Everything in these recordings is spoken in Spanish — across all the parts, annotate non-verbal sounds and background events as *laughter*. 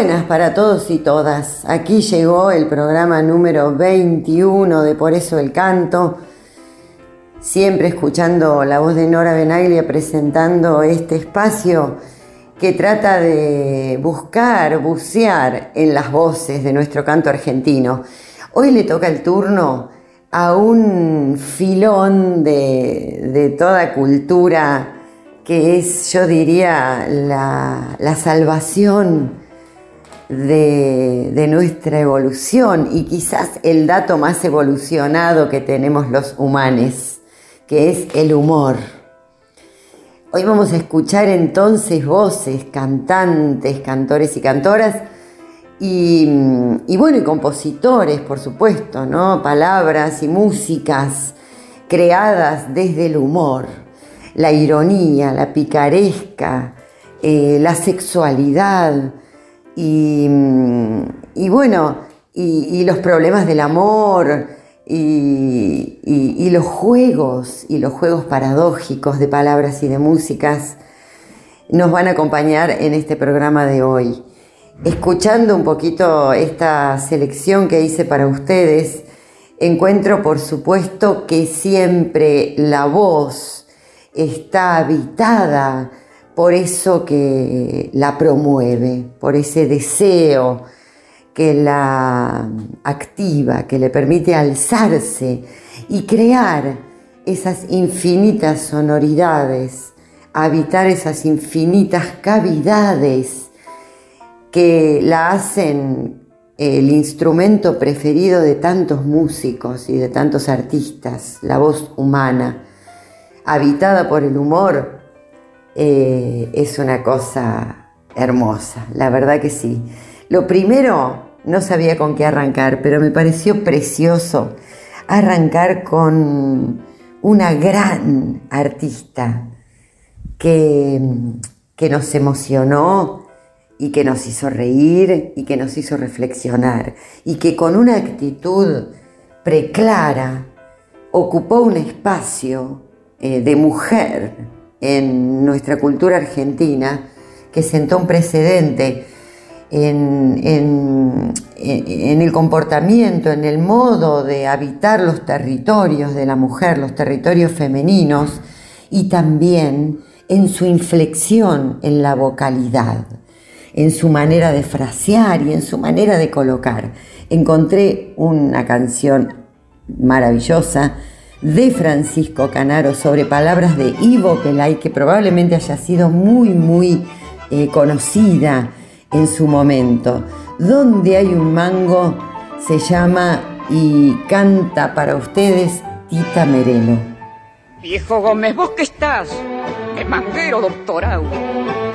Buenas para todos y todas. Aquí llegó el programa número 21 de Por eso el canto. Siempre escuchando la voz de Nora Benaglia presentando este espacio que trata de buscar, bucear en las voces de nuestro canto argentino. Hoy le toca el turno a un filón de, de toda cultura que es, yo diría, la, la salvación de, nuestra evolución y quizás el dato más evolucionado que tenemos los humanos, que es el humor. Hoy vamos a escuchar entonces voces, cantantes, cantores y cantoras, y, y bueno, y compositores, por supuesto, ¿no? Palabras y músicas creadas desde el humor, la ironía, la picaresca, eh, la sexualidad y, bueno, y, los problemas del amor y, los juegos y los juegos paradójicos de palabras y de músicas nos van a acompañar en este programa de hoy. Escuchando un poquito esta selección que hice para ustedes, encuentro por supuesto que siempre la voz está habitada por eso que la promueve, por ese deseo que la activa, que le permite alzarse y crear esas infinitas sonoridades, habitar esas infinitas cavidades que la hacen el instrumento preferido de tantos músicos y de tantos artistas, la voz humana, habitada por el humor, eh, es una cosa hermosa, la verdad que sí. Lo primero, no sabía con qué arrancar, pero me pareció precioso arrancar con una gran artista que, que nos emocionó y que nos hizo reír y que nos hizo reflexionar y que con una actitud preclara ocupó un espacio eh, de mujer en nuestra cultura argentina que sentó un precedente en, en, el comportamiento, en el modo de habitar los territorios de la mujer, los territorios femeninos, y también en su inflexión en la vocalidad, en su manera de frasear y en su manera de colocar. Encontré una canción maravillosa de Francisco Canaro sobre palabras de Ivo Pelay, que probablemente haya sido muy, muy eh, conocida en su momento. Donde hay un mango se llama y canta para ustedes Tita Merelo. Viejo Gómez, vos que estás, de manguero doctorado,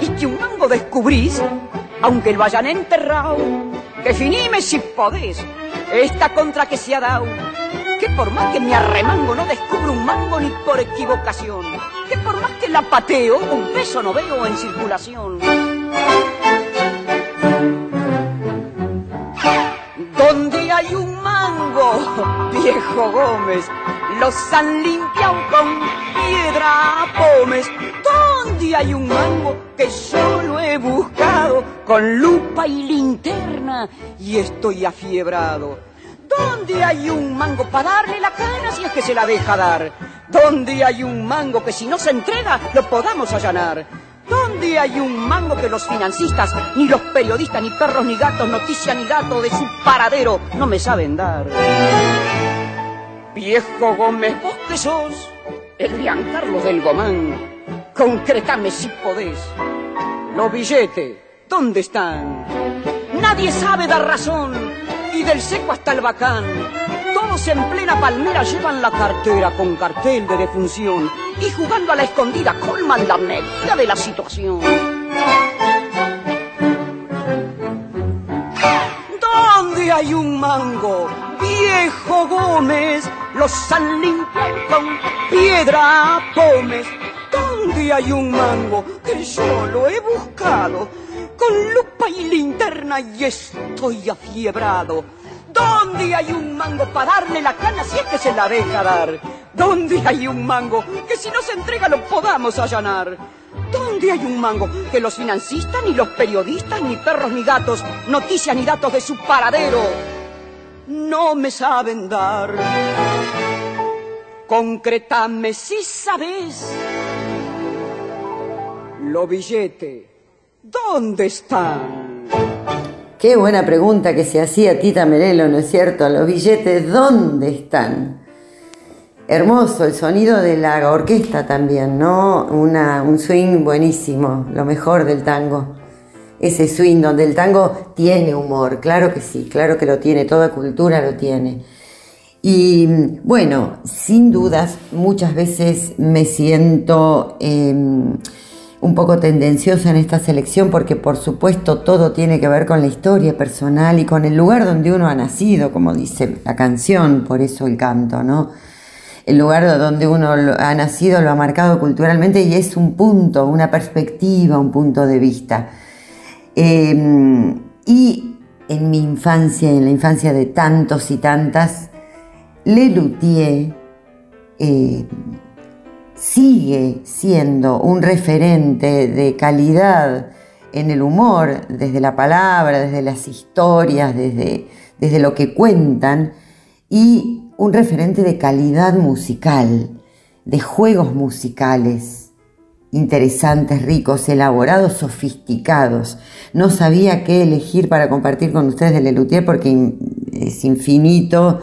y que un mango descubrís, aunque lo hayan enterrado, definime si podés, esta contra que se ha dado, que por más que me arremango no descubro un mango ni por equivocación, que por más que la pateo, un peso no veo en circulación. Donde hay un mango, *laughs* viejo Gómez, los han limpiado con piedra pomes. Donde hay un mango que yo lo he buscado con lupa y linterna y estoy afiebrado. ¿Dónde hay un mango para darle la cana si es que se la deja dar? ¿Dónde hay un mango que si no se entrega lo podamos allanar? ¿Dónde hay un mango que los financistas, ni los periodistas, ni perros, ni gatos, noticia ni dato de su paradero no me saben dar? Viejo Gómez, vos que sos el Carlos del Gomán, concretame si podés. Los billetes, ¿dónde están? Nadie sabe dar razón, y del seco hasta el bacán. todos en plena palmera llevan la cartera con cartel de defunción y jugando a la escondida colman la medida de la situación. ¿Dónde hay un mango? Viejo Gómez, los han limpiado con piedra pomes. ¿Dónde hay un mango? Que yo lo he buscado con lupa y linterna y estoy afiebrado. ¿Dónde hay un mango para darle la cana si es que se la deja dar? ¿Dónde hay un mango que si no se entrega lo podamos allanar? ¿Dónde hay un mango que los financistas, ni los periodistas, ni perros, ni gatos, noticias ni datos de su paradero no me saben dar? Concretame si sabes. Lo billete, ¿dónde están? Qué buena pregunta que se hacía Tita Merelo, ¿no es cierto? Los billetes, ¿dónde están? Hermoso el sonido de la orquesta también, ¿no? un swing buenísimo, lo mejor del tango. Ese swing donde el tango tiene humor, claro que sí, claro que lo tiene, toda cultura lo tiene. Y bueno, sin dudas, muchas veces me siento em, un poco tendenciosa en esta selección porque por supuesto todo tiene que ver con la historia personal y con el lugar donde uno ha nacido, como dice la canción, por eso el canto, ¿no? el lugar donde uno ha nacido lo ha marcado culturalmente y es un punto, una perspectiva, un punto de vista. Em, y en mi infancia, en la infancia de tantos y tantas, Lelutier eh, sigue siendo un referente de calidad en el humor, desde la palabra, desde las historias, desde, desde lo que cuentan, y un referente de calidad musical, de juegos musicales, interesantes, ricos, elaborados, sofisticados. No sabía qué elegir para compartir con ustedes de Lelutier porque es infinito.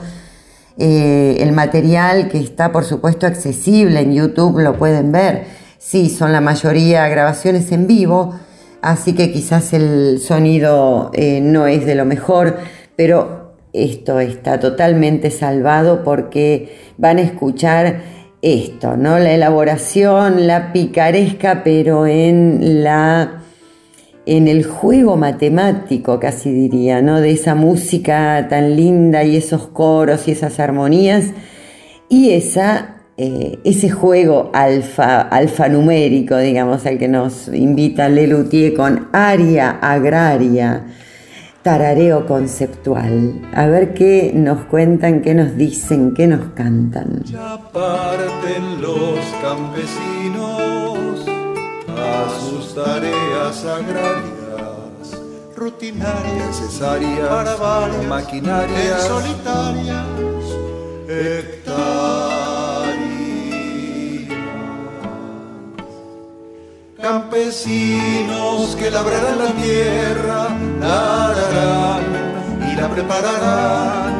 Eh, el material que está, por supuesto, accesible en YouTube, lo pueden ver. Sí, son la mayoría grabaciones en vivo, así que quizás el sonido eh, no es de lo mejor, pero esto está totalmente salvado porque van a escuchar esto, ¿no? La elaboración, la picaresca, pero en la en el juego matemático, casi diría, ¿no? De esa música tan linda y esos coros y esas armonías y esa, eh, ese juego alfa, alfanumérico, digamos, al que nos invita Lelutier con aria agraria tarareo conceptual. A ver qué nos cuentan, qué nos dicen, qué nos cantan. Ya parten los campesinos a sus tareas agrarias, rutinarias, necesarias, para varias, maquinarias, solitarias, Campesinos que labrarán la tierra, la ararán y la prepararán,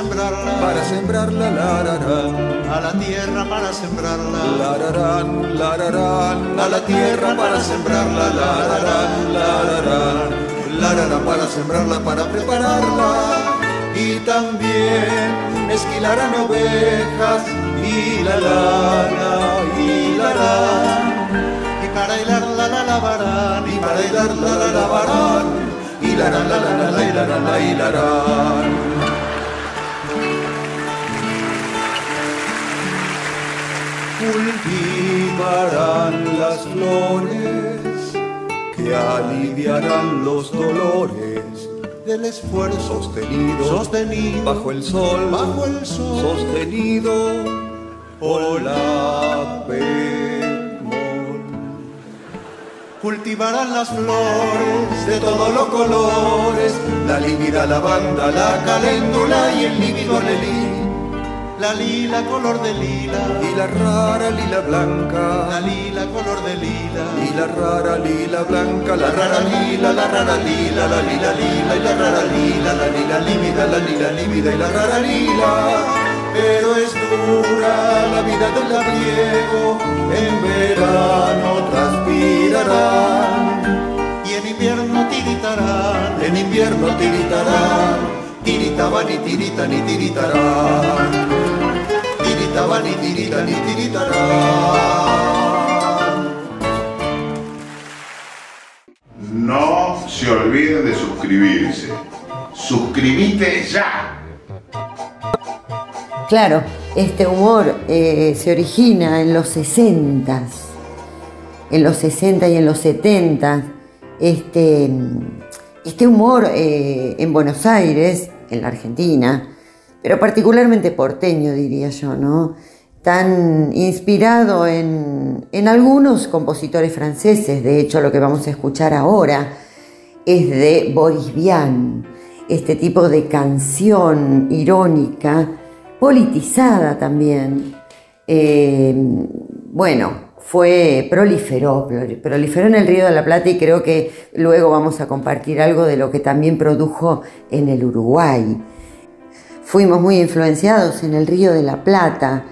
sembrarla, para sembrarla la a la tierra para sembrarla, la ararán, la ararán, a la tierra para sembrarla, la ararán, la ararán, la ararán para sembrarla, para prepararla. Y también esquilarán ovejas y la lana y la y para bailar la la lavarán y para bailar la la lavarán y la la la la la la la la cultivarán las flores que aliviarán los dolores del esfuerzo sostenido, sostenido bajo el sol, bajo el sol, sostenido Hola, bemol. Cultivarán las flores de todos los colores, la lívida lavanda, la caléndula y el lívido lelí. La lila color de lila y la rara lila blanca. La lila color de lila y la rara lila blanca. La rara lila, la rara lila, la lila lila y la rara lila, la lila lívida, la lila lívida y la rara lila pero es dura la vida del labriego, en verano transpirarán y en invierno tiritarán, en invierno tiritarán, tiritarán tiritaba ni tirita ni tiritarán. Tiritaba ni tirita ni tiritarán. No se olviden de suscribirse. Suscribite ya. Claro, este humor eh, se origina en los 60, en los 60 y en los 70. Este, este humor eh, en Buenos Aires, en la Argentina, pero particularmente porteño, diría yo, ¿no? Tan inspirado en, algunos compositores franceses, de hecho lo que vamos a escuchar ahora es de Boris Vian, este tipo de canción irónica, politizada también. Eh, bueno, fue, proliferó, proliferó en el Río de la Plata y creo que luego vamos a compartir algo de lo que también produjo en el Uruguay. Fuimos muy influenciados en el Río de la Plata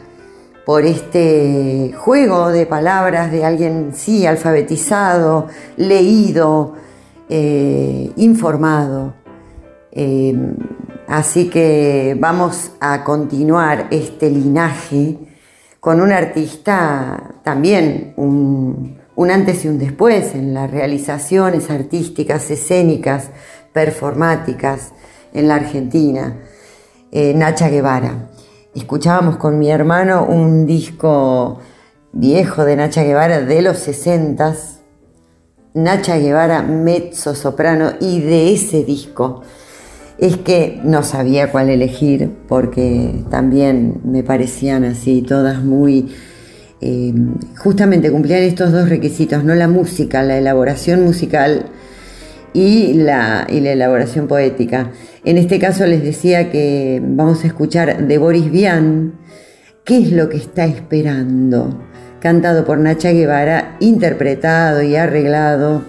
por este juego de palabras de alguien, sí, alfabetizado, leído, eh, informado. Eh, así que vamos a continuar este linaje con un artista también, un, antes y un después en las realizaciones artísticas, escénicas, performáticas en la Argentina, eh, Nacha Guevara. Escuchábamos con mi hermano un disco viejo de Nacha Guevara de los 60 Nacha Guevara mezzo soprano y de ese disco es que no sabía cuál elegir porque también me parecían así, todas muy... Eh, justamente cumplían estos dos requisitos, no la música, la elaboración musical y la, y la elaboración poética. En este caso les decía que vamos a escuchar de Boris Vian, ¿Qué es lo que está esperando? Cantado por Nacha Guevara, interpretado y arreglado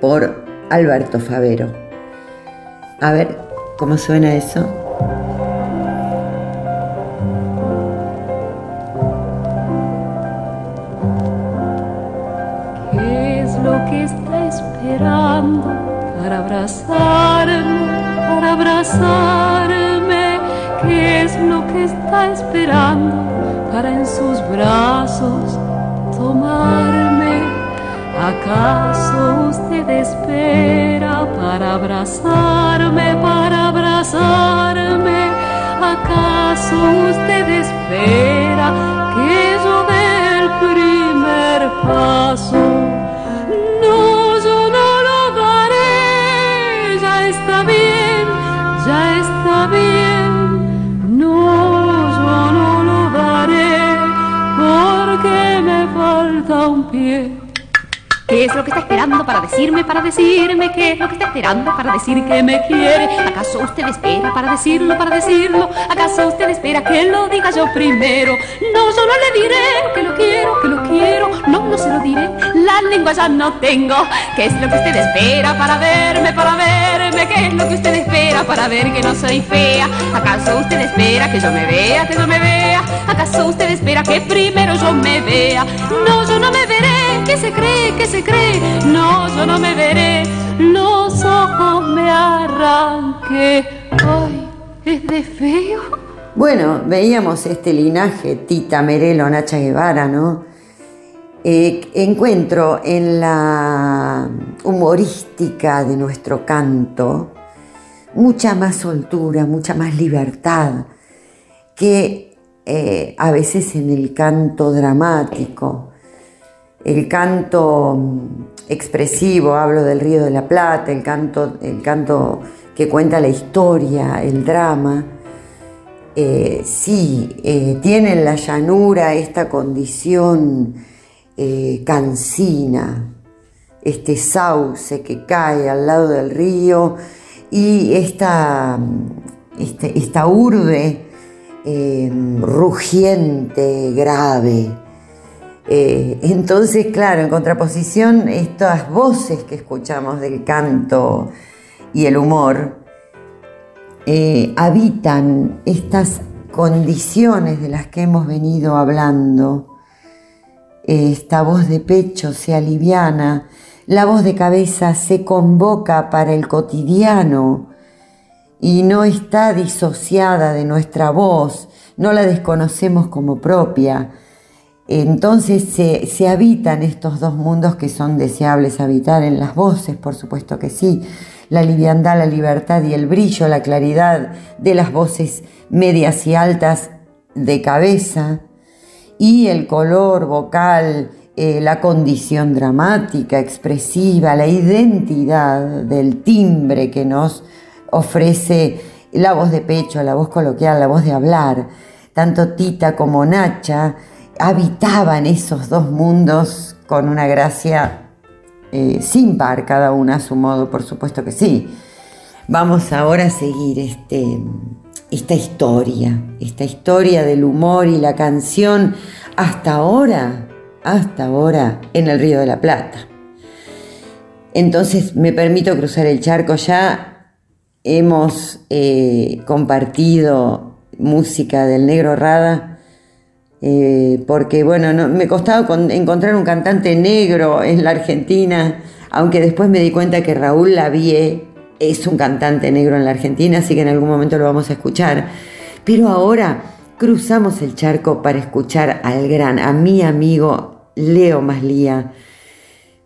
por Alberto Favero. A ver cómo suena eso. ¿Qué es lo que está esperando para abrazarme, para abrazarme? ¿Qué es lo que está esperando para en sus brazos tomarme? ¿Acaso usted espera para abrazarme, para abrazarme? ¿Acaso usted espera que yo dé el primer paso? Me falta un pie. ¿Qué es lo que está esperando para decirme, para decirme? ¿Qué es lo que está esperando para decir que me quiere? ¿Acaso usted espera para decirlo, para decirlo? ¿Acaso usted espera que lo diga yo primero? No, yo no le diré que lo quiero, que lo quiero. No, no se lo diré. La lengua ya no tengo. ¿Qué es lo que usted espera para verme, para verme? ¿Qué es lo que usted espera para ver que no soy fea? ¿Acaso usted espera que yo me vea, que yo me vea? ¿Acaso usted espera que primero yo me vea? No, yo no me veré. ¿Qué se cree? ¿Qué se cree? No, yo no me veré. Los ojos me arranqué. Ay, es de feo. Bueno, veíamos este linaje, Tita Merelo, Nacha Guevara, ¿no? Eh, encuentro en la humorística de nuestro canto mucha más soltura, mucha más libertad que eh, a veces en el canto dramático el canto mm, expresivo, hablo del Río de la Plata, el canto, el canto que cuenta la historia, el drama, eh, sí, eh, tiene en la llanura esta condición eh, cansina, este sauce que cae al lado del río y esta, este, esta urbe rugiente, grave. Eh, entonces, claro, en contraposición, estas voces que escuchamos del canto y el humor eh, habitan estas condiciones de las que hemos venido hablando. Esta voz de pecho se aliviana, la voz de cabeza se convoca para el cotidiano y no está disociada de nuestra voz, no la desconocemos como propia. Entonces se, se, habitan estos dos mundos que son deseables habitar en las voces, por supuesto que sí. La liviandad, la libertad y el brillo, la claridad de las voces medias y altas de cabeza y el color vocal, eh, la condición dramática, expresiva, la identidad del timbre que nos ofrece la voz de pecho, la voz coloquial, la voz de hablar. Tanto Tita como Nacha habitaban esos dos mundos con una gracia eh, sin par, cada una a su modo, por supuesto que sí. Vamos ahora a seguir este, esta historia, esta historia del humor y la canción hasta ahora, hasta ahora en el Río de la Plata. Entonces me permito cruzar el charco ya. Hemos eh, compartido música del Negro Rada eh, porque bueno, no, me costaba encontrar un cantante negro en la Argentina, aunque después me di cuenta que Raúl Lavie es un cantante negro en la Argentina, así que en algún momento lo vamos a escuchar. Pero ahora cruzamos el charco para escuchar al gran, a mi amigo Leo Maslía.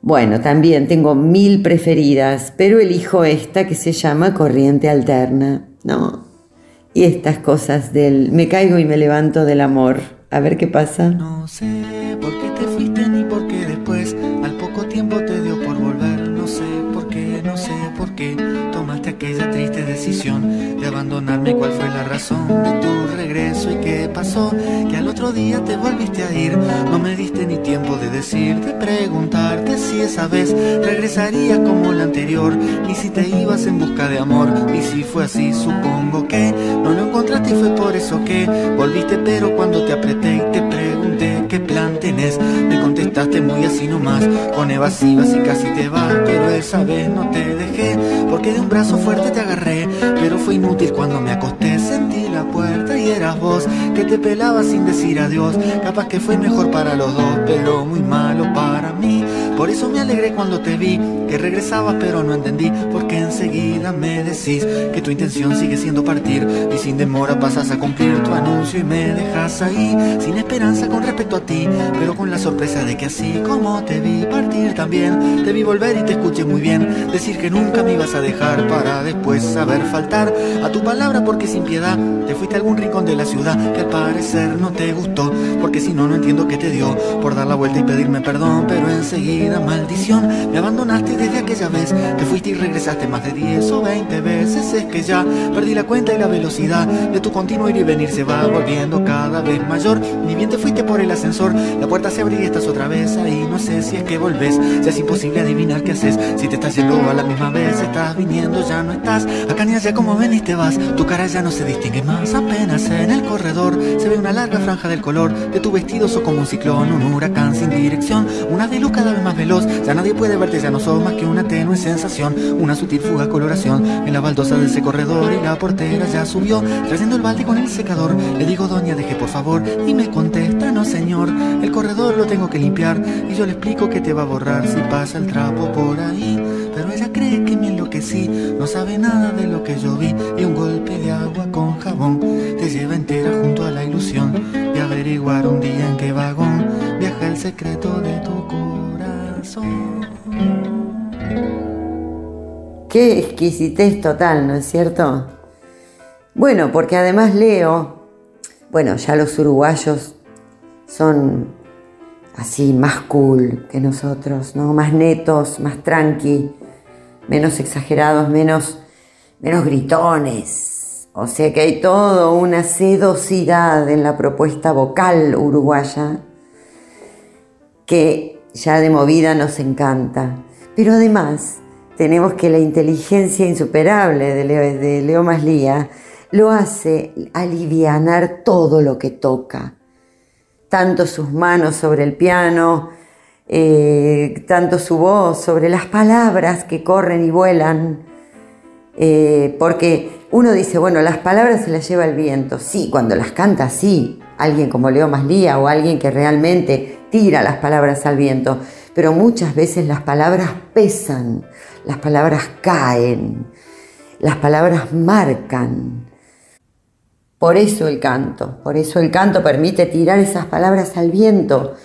Bueno, también tengo mil preferidas, pero elijo esta que se llama Corriente Alterna, ¿no? Y estas cosas del me caigo y me levanto del amor. A ver qué pasa. No sé por qué te fuiste ni por qué después al poco tiempo te dio por volver. No sé por qué, no sé por qué tomaste aquella triste decisión de abandonarme. ¿Cuál fue la razón de tu regreso y qué pasó? Que al otro día te volviste a ir. No me diste ni tiempo de decirte, preguntarte si esa vez regresarías como la anterior. Ni si te ibas en busca de amor. Y si fue así, supongo que no lo encontraste y fue por eso que volviste. Pero cuando te apreté y te pregunté qué plan tenés, me contestaste muy así nomás, con evasivas y casi te vas. Pero esa vez no te dejé, porque de un brazo fuerte te agarré. Pero fue inútil cuando me acosté, sentí la puerta y eras vos que te pelabas sin decir adiós. Capaz que fue mejor para los dos, pero muy malo para mí. Por eso me alegré cuando te vi, que regresabas pero no entendí, porque enseguida me decís que tu intención sigue siendo partir y sin demora pasas a cumplir tu anuncio y me dejas ahí, sin esperanza con respecto a ti, pero con la sorpresa de que así como te vi partir también, te vi volver y te escuché muy bien, decir que nunca me ibas a dejar para después saber faltar a tu palabra porque sin piedad te fuiste a algún rincón de la ciudad que al parecer no te gustó, porque si no, no entiendo qué te dio por dar la vuelta y pedirme perdón, pero enseguida maldición. Me abandonaste desde aquella vez, te fuiste y regresaste más de 10 o 20 veces. Es que ya perdí la cuenta y la velocidad de tu continuo ir y venir se va volviendo cada vez mayor. Ni bien te fuiste por el ascensor, la puerta se abre y estás otra vez ahí. No sé si es que volvés, ya es imposible adivinar qué haces. Si te estás yendo a la misma vez, estás viniendo, ya no estás. Acá ni allá como ven y te vas, tu cara ya no se distingue más. Apenas en el corredor se ve una larga franja del color de tu vestido, sos como un ciclón, un huracán sin dirección, una de luz cada vez más veloz. Ya nadie puede verte, ya no sos más que una tenue sensación, una sutil fuga coloración en la baldosa de ese corredor y la portera ya subió, trayendo el balde con el secador. Le digo, doña, deje por favor y me contesta, no señor, el corredor lo tengo que limpiar y yo le explico que te va a borrar si pasa el trapo por ahí. Pero ella cree que me enloquecí, no sabe nada de lo que yo vi y un golpe de agua con te lleva entera junto a la ilusión de averiguar un día en qué vagón viaja el secreto de tu corazón. Qué exquisitez total, ¿no es cierto? Bueno, porque además Leo, bueno, ya los uruguayos son así más cool que nosotros, ¿no? Más netos, más tranqui, menos exagerados, menos, menos gritones. O sea que hay toda una sedosidad en la propuesta vocal uruguaya que ya de movida nos encanta. Pero además tenemos que la inteligencia insuperable de Leo, de Leo Maslía lo hace alivianar todo lo que toca. Tanto sus manos sobre el piano, eh, tanto su voz sobre las palabras que corren y vuelan. Eh, porque uno dice, bueno, las palabras se las lleva el viento. Sí, cuando las canta, sí. Alguien como Leo Maslía o alguien que realmente tira las palabras al viento. Pero muchas veces las palabras pesan, las palabras caen, las palabras marcan. Por eso el canto, por eso el canto permite tirar esas palabras al viento,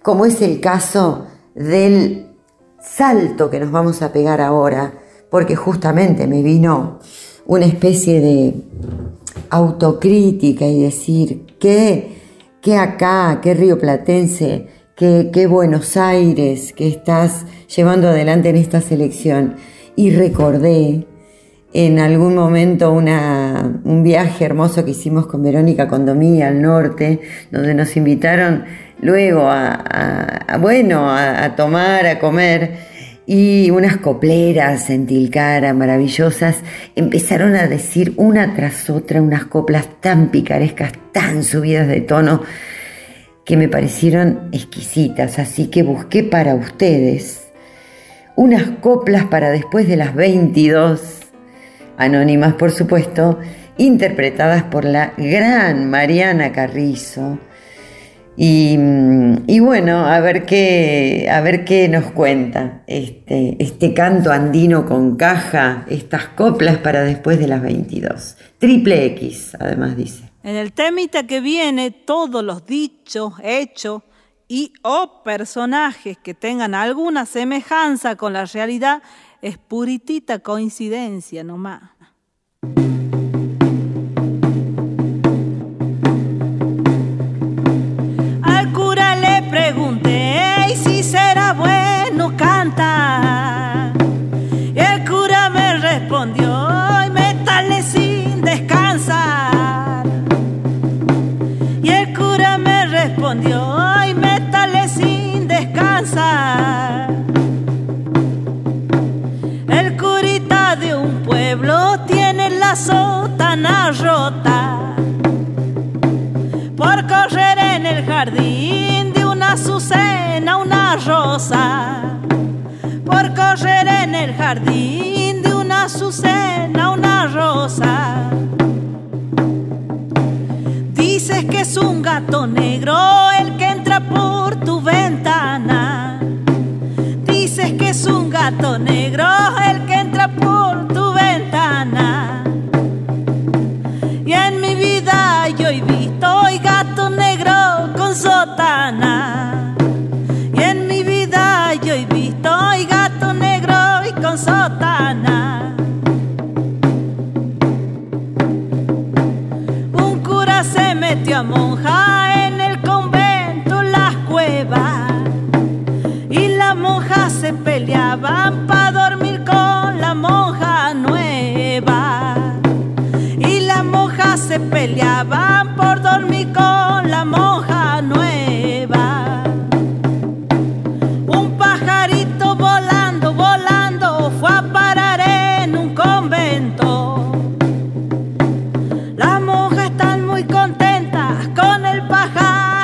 como es el caso del salto que nos vamos a pegar ahora, porque justamente me vino una especie de autocrítica y decir, ¿qué, acá, qué río platense, qué, qué Buenos Aires que estás llevando adelante en esta selección? Y recordé en algún momento una, un viaje hermoso que hicimos con Verónica Condomí al norte, donde nos invitaron luego a, bueno, a, tomar, a comer, y unas copleras en Tilcara maravillosas empezaron a decir una tras otra unas coplas tan picarescas, tan subidas de tono, que me parecieron exquisitas, así que busqué para ustedes unas coplas para después de las 22 anónimas por supuesto, interpretadas por la gran Mariana Carrizo. Y, bueno, a ver qué, a ver qué nos cuenta este, este canto andino con caja, estas coplas para después de las 22. Triple X, además dice. En el temita que viene, todos los dichos, hechos y o personajes que tengan alguna semejanza con la realidad es puritita coincidencia nomás. Y el cura me respondió, y métale sin descansar. Y el cura me respondió, y métale sin descansar. El curita de un pueblo tiene la sotana rota por correr en el jardín de una azucena una rosa correr en el jardín de una azucena una rosa. Dices que es un gato negro el que entra por tu ventana. Dices que es un gato negro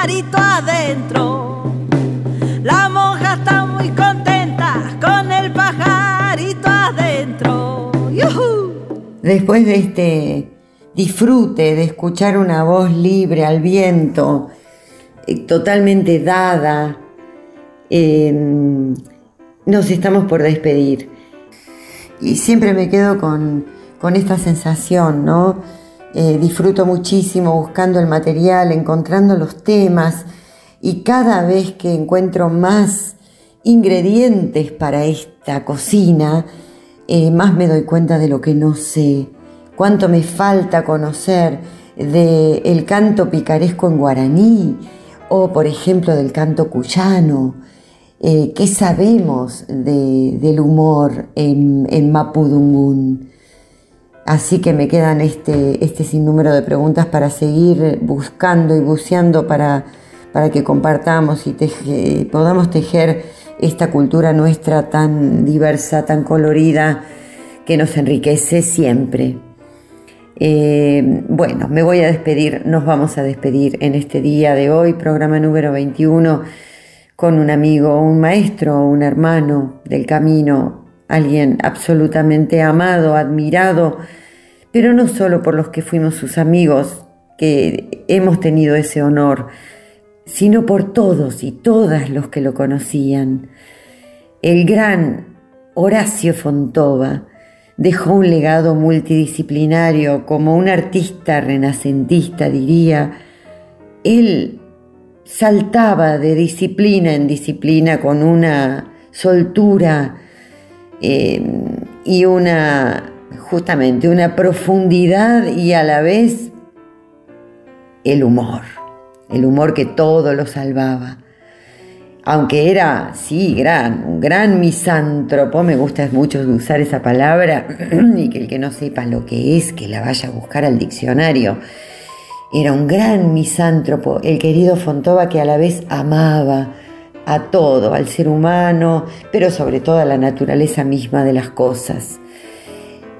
pajarito adentro. La monja está muy contenta con el pajarito adentro. Después de este disfrute de escuchar una voz libre al viento, eh, totalmente dada, eh, nos estamos por despedir. Y siempre me quedo con, con esta sensación, ¿no? Eh, disfruto muchísimo buscando el material, encontrando los temas y cada vez que encuentro más ingredientes para esta cocina, eh, más me doy cuenta de lo que no sé, cuánto me falta conocer del el canto picaresco en guaraní o por ejemplo del canto cuyano. Eh, ¿Qué sabemos de- del humor en, en Mapudungún? Así que me quedan este, este sinnúmero de preguntas para seguir buscando y buceando para, para que compartamos y podamos tejer esta cultura nuestra tan diversa, tan colorida, que nos enriquece siempre. Eh, bueno, me voy a despedir, nos vamos a despedir en este día de hoy, programa número 21, con un amigo, un maestro, un hermano del camino, alguien absolutamente amado, admirado, pero no solo por los que fuimos sus amigos, que hemos tenido ese honor, sino por todos y todas los que lo conocían. El gran Horacio Fontova, dejó un legado multidisciplinario como un artista renacentista, diría. Él saltaba de disciplina en disciplina con una soltura eh, y una, justamente, una profundidad y a la vez el humor, el humor que todo lo salvaba. Aunque era, sí, gran, un gran misántropo, me gusta mucho usar esa palabra, *clears throat* y que el que no sepa lo que es, que la vaya a buscar al diccionario. Era un gran misántropo, el querido Fontova que a la vez amaba a todo, al ser humano, pero sobre todo a la naturaleza misma de las cosas.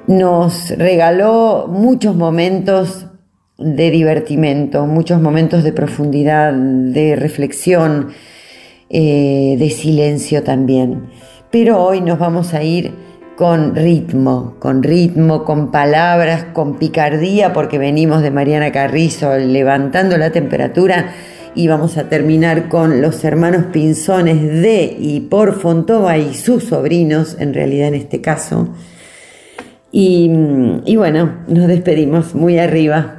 Nos regaló muchos momentos de divertimento, muchos momentos de profundidad, de reflexión, eh, de silencio también. Pero hoy nos vamos a ir con ritmo, con ritmo, con palabras, con picardía, porque venimos de Mariana Carrizo levantando la temperatura y vamos a terminar con los hermanos Pinzones de y por Fontova y sus sobrinos, en realidad en este caso. Y, y bueno, nos despedimos muy arriba.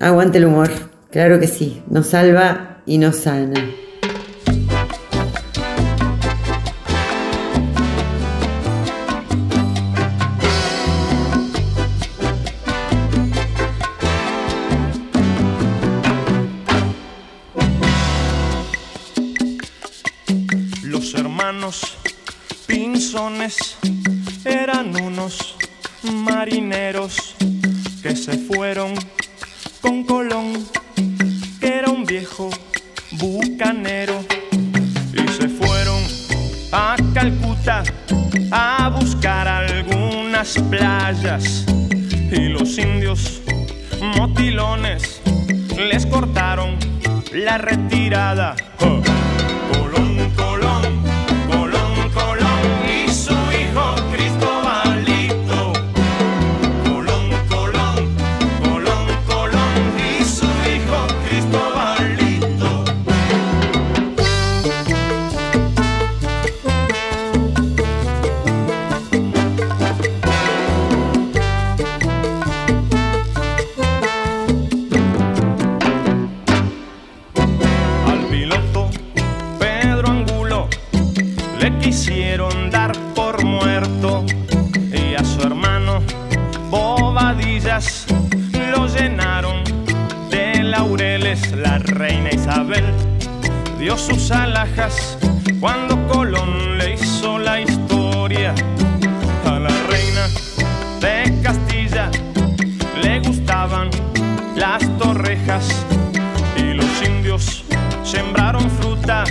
Aguante el humor, claro que sí, nos salva y nos sana. Les cortaron la retirada. Y los indios sembraron fruta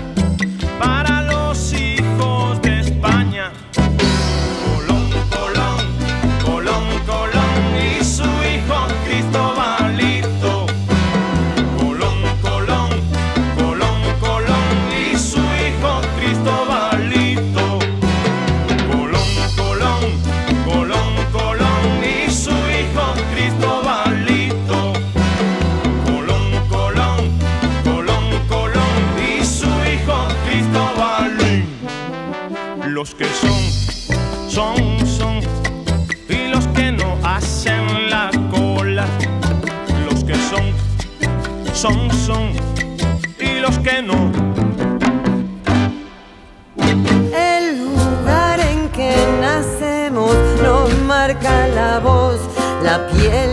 la piel,